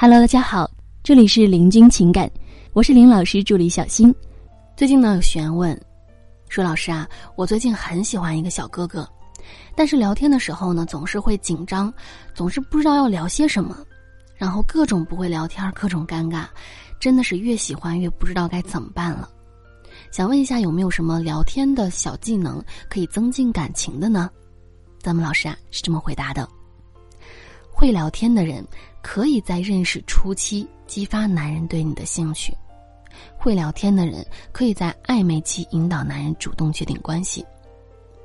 Hello，大家好，这里是林君情感，我是林老师助理小新。最近呢有学员问，说老师啊，我最近很喜欢一个小哥哥，但是聊天的时候呢总是会紧张，总是不知道要聊些什么，然后各种不会聊天，各种尴尬，真的是越喜欢越不知道该怎么办了。想问一下有没有什么聊天的小技能可以增进感情的呢？咱们老师啊是这么回答的：会聊天的人。可以在认识初期激发男人对你的兴趣，会聊天的人可以在暧昧期引导男人主动确定关系，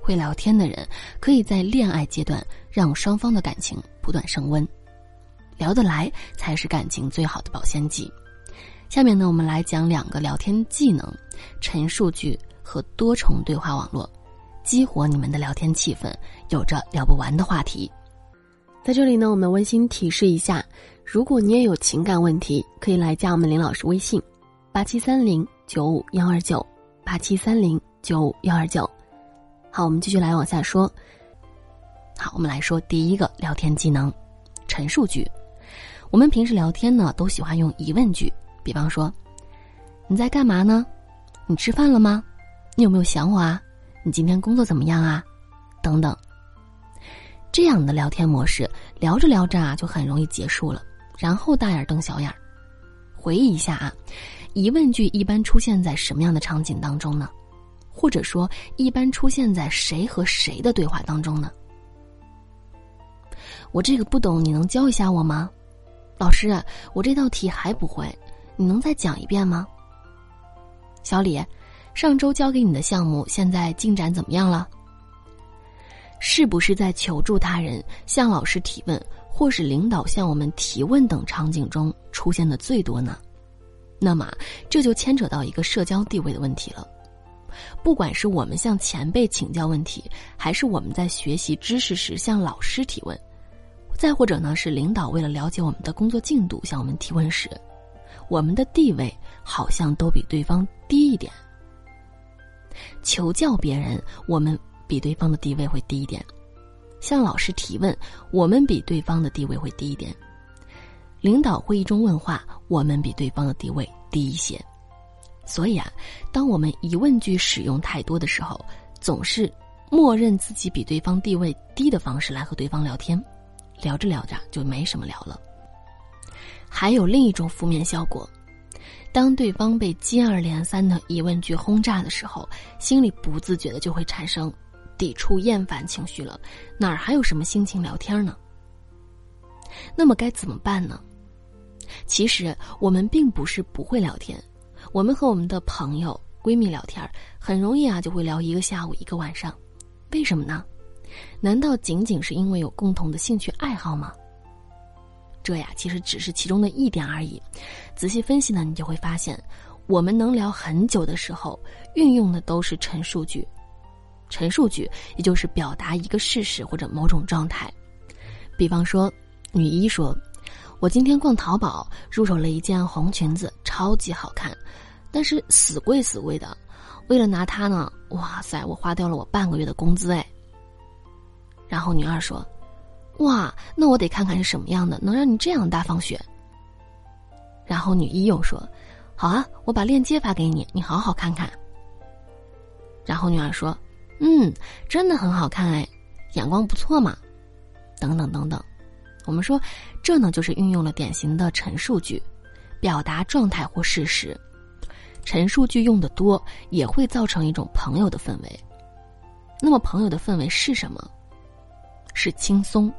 会聊天的人可以在恋爱阶段让双方的感情不断升温，聊得来才是感情最好的保鲜剂。下面呢，我们来讲两个聊天技能：陈述句和多重对话网络，激活你们的聊天气氛，有着聊不完的话题。在这里呢，我们温馨提示一下：如果你也有情感问题，可以来加我们林老师微信，八七三零九五幺二九，八七三零九五幺二九。好，我们继续来往下说。好，我们来说第一个聊天技能：陈述句。我们平时聊天呢，都喜欢用疑问句，比方说：“你在干嘛呢？你吃饭了吗？你有没有想我啊？你今天工作怎么样啊？等等。”这样的聊天模式，聊着聊着啊，就很容易结束了。然后大眼瞪小眼儿。回忆一下啊，疑问句一般出现在什么样的场景当中呢？或者说，一般出现在谁和谁的对话当中呢？我这个不懂，你能教一下我吗？老师，我这道题还不会，你能再讲一遍吗？小李，上周交给你的项目现在进展怎么样了？是不是在求助他人、向老师提问，或是领导向我们提问等场景中出现的最多呢？那么这就牵扯到一个社交地位的问题了。不管是我们向前辈请教问题，还是我们在学习知识时向老师提问，再或者呢是领导为了了解我们的工作进度向我们提问时，我们的地位好像都比对方低一点。求教别人，我们。比对方的地位会低一点，向老师提问，我们比对方的地位会低一点；领导会议中问话，我们比对方的地位低一些。所以啊，当我们疑问句使用太多的时候，总是默认自己比对方地位低的方式来和对方聊天，聊着聊着就没什么聊了。还有另一种负面效果，当对方被接二连三的疑问句轰炸的时候，心里不自觉的就会产生。抵触厌烦情绪了，哪儿还有什么心情聊天呢？那么该怎么办呢？其实我们并不是不会聊天，我们和我们的朋友、闺蜜聊天，很容易啊就会聊一个下午、一个晚上。为什么呢？难道仅仅是因为有共同的兴趣爱好吗？这呀，其实只是其中的一点而已。仔细分析呢，你就会发现，我们能聊很久的时候，运用的都是陈述句。陈述句，也就是表达一个事实或者某种状态。比方说，女一说：“我今天逛淘宝，入手了一件红裙子，超级好看，但是死贵死贵的。为了拿它呢，哇塞，我花掉了我半个月的工资哎。”然后女二说：“哇，那我得看看是什么样的，能让你这样大方选。”然后女一又说：“好啊，我把链接发给你，你好好看看。”然后女二说。嗯，真的很好看哎，眼光不错嘛，等等等等，我们说，这呢就是运用了典型的陈述句，表达状态或事实。陈述句用的多，也会造成一种朋友的氛围。那么朋友的氛围是什么？是轻松。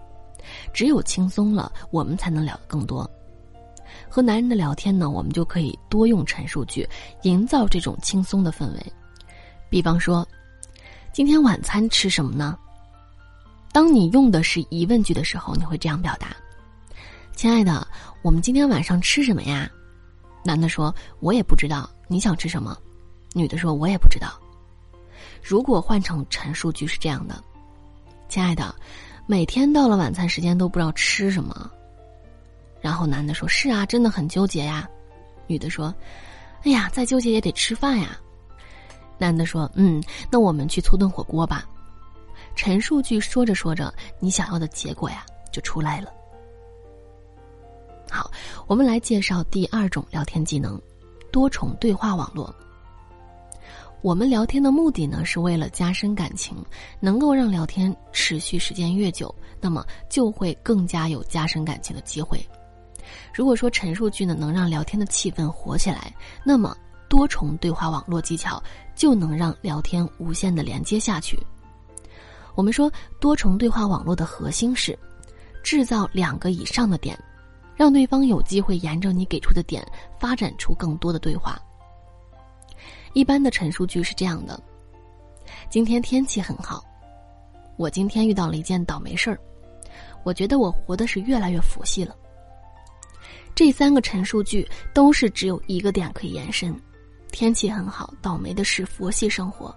只有轻松了，我们才能聊得更多。和男人的聊天呢，我们就可以多用陈述句，营造这种轻松的氛围。比方说。今天晚餐吃什么呢？当你用的是疑问句的时候，你会这样表达：“亲爱的，我们今天晚上吃什么呀？”男的说：“我也不知道，你想吃什么？”女的说：“我也不知道。”如果换成陈述句是这样的：“亲爱的，每天到了晚餐时间都不知道吃什么。”然后男的说：“是啊，真的很纠结呀。”女的说：“哎呀，再纠结也得吃饭呀。”男的说：“嗯，那我们去粗炖火锅吧。”陈述句说着说着，你想要的结果呀就出来了。好，我们来介绍第二种聊天技能——多重对话网络。我们聊天的目的呢，是为了加深感情，能够让聊天持续时间越久，那么就会更加有加深感情的机会。如果说陈述句呢能让聊天的气氛活起来，那么多重对话网络技巧就能让聊天无限的连接下去。我们说多重对话网络的核心是制造两个以上的点，让对方有机会沿着你给出的点发展出更多的对话。一般的陈述句是这样的：今天天气很好，我今天遇到了一件倒霉事儿，我觉得我活的是越来越佛系了。这三个陈述句都是只有一个点可以延伸，天气很好，倒霉的是佛系生活。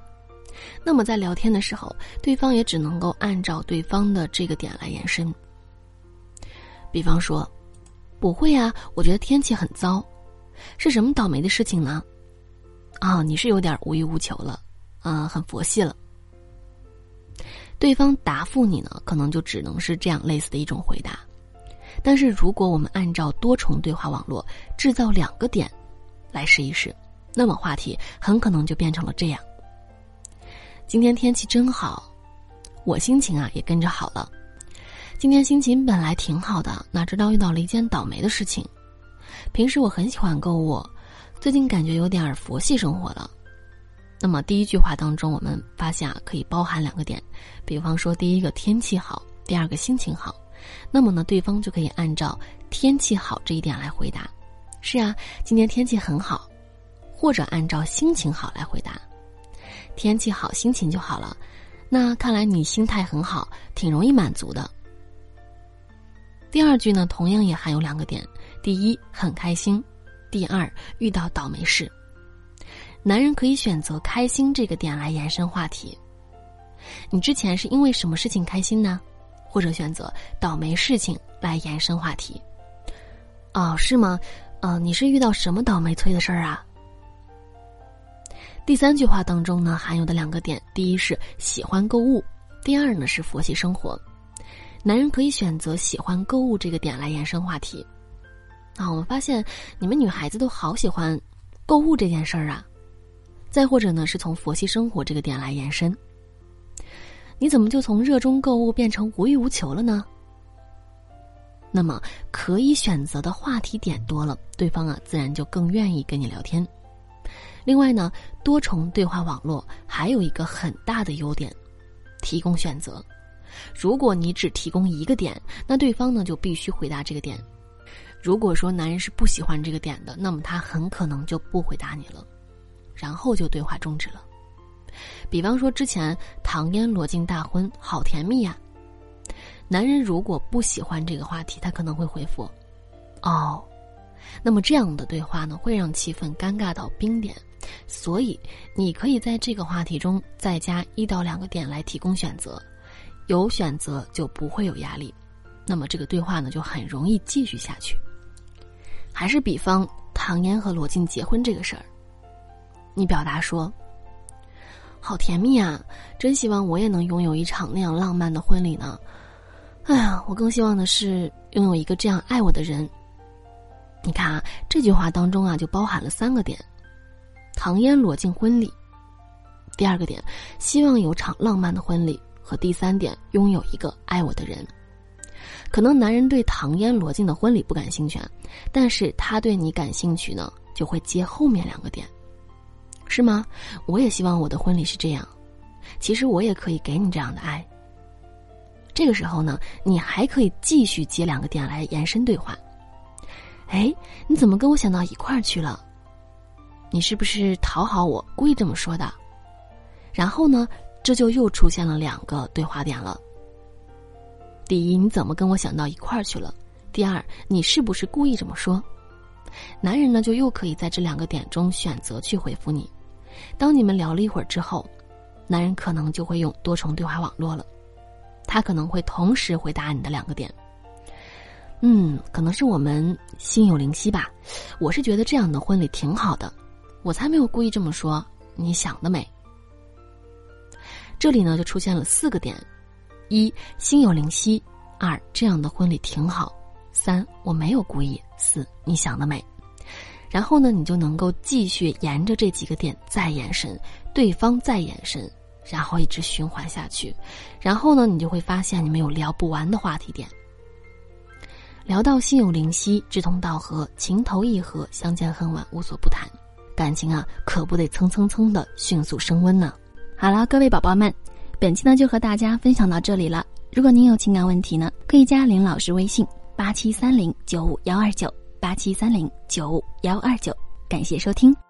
那么在聊天的时候，对方也只能够按照对方的这个点来延伸。比方说，不会啊，我觉得天气很糟，是什么倒霉的事情呢？啊，你是有点无欲无求了，啊，很佛系了。对方答复你呢，可能就只能是这样类似的一种回答。但是如果我们按照多重对话网络制造两个点，来试一试，那么话题很可能就变成了这样：今天天气真好，我心情啊也跟着好了。今天心情本来挺好的，哪知道遇到了一件倒霉的事情。平时我很喜欢购物。最近感觉有点佛系生活了，那么第一句话当中，我们发现啊，可以包含两个点，比方说第一个天气好，第二个心情好，那么呢，对方就可以按照天气好这一点来回答，是啊，今天天气很好，或者按照心情好来回答，天气好心情就好了，那看来你心态很好，挺容易满足的。第二句呢，同样也含有两个点，第一很开心。第二，遇到倒霉事，男人可以选择开心这个点来延伸话题。你之前是因为什么事情开心呢？或者选择倒霉事情来延伸话题。哦，是吗？呃，你是遇到什么倒霉催的事儿啊？第三句话当中呢，含有的两个点，第一是喜欢购物，第二呢是佛系生活。男人可以选择喜欢购物这个点来延伸话题。啊，我们发现你们女孩子都好喜欢购物这件事儿啊，再或者呢，是从佛系生活这个点来延伸。你怎么就从热衷购物变成无欲无求了呢？那么可以选择的话题点多了，对方啊自然就更愿意跟你聊天。另外呢，多重对话网络还有一个很大的优点，提供选择。如果你只提供一个点，那对方呢就必须回答这个点。如果说男人是不喜欢这个点的，那么他很可能就不回答你了，然后就对话终止了。比方说之前唐嫣罗晋大婚，好甜蜜呀。男人如果不喜欢这个话题，他可能会回复：“哦。”那么这样的对话呢，会让气氛尴尬到冰点。所以你可以在这个话题中再加一到两个点来提供选择，有选择就不会有压力，那么这个对话呢就很容易继续下去。还是比方唐嫣和罗晋结婚这个事儿，你表达说：“好甜蜜啊，真希望我也能拥有一场那样浪漫的婚礼呢。”哎呀，我更希望的是拥有一个这样爱我的人。你看啊，这句话当中啊就包含了三个点：唐嫣罗晋婚礼，第二个点希望有场浪漫的婚礼，和第三点拥有一个爱我的人。可能男人对唐嫣罗晋的婚礼不感兴趣，但是他对你感兴趣呢，就会接后面两个点，是吗？我也希望我的婚礼是这样，其实我也可以给你这样的爱。这个时候呢，你还可以继续接两个点来延伸对话。哎，你怎么跟我想到一块儿去了？你是不是讨好我，故意这么说的？然后呢，这就又出现了两个对话点了。第一，你怎么跟我想到一块儿去了？第二，你是不是故意这么说？男人呢，就又可以在这两个点中选择去回复你。当你们聊了一会儿之后，男人可能就会用多重对话网络了，他可能会同时回答你的两个点。嗯，可能是我们心有灵犀吧。我是觉得这样的婚礼挺好的，我才没有故意这么说。你想得美。这里呢，就出现了四个点。一心有灵犀，二这样的婚礼挺好，三我没有故意，四你想得美。然后呢，你就能够继续沿着这几个点再延伸，对方再延伸，然后一直循环下去。然后呢，你就会发现你们有聊不完的话题点。聊到心有灵犀、志同道合、情投意合、相见恨晚、无所不谈，感情啊，可不得蹭蹭蹭的迅速升温呢。好了，各位宝宝们，本期呢就和大家分享到这里了。如果您有情感问题呢，可以加林老师微信：八七三零九五幺二九八七三零九五幺二九。感谢收听。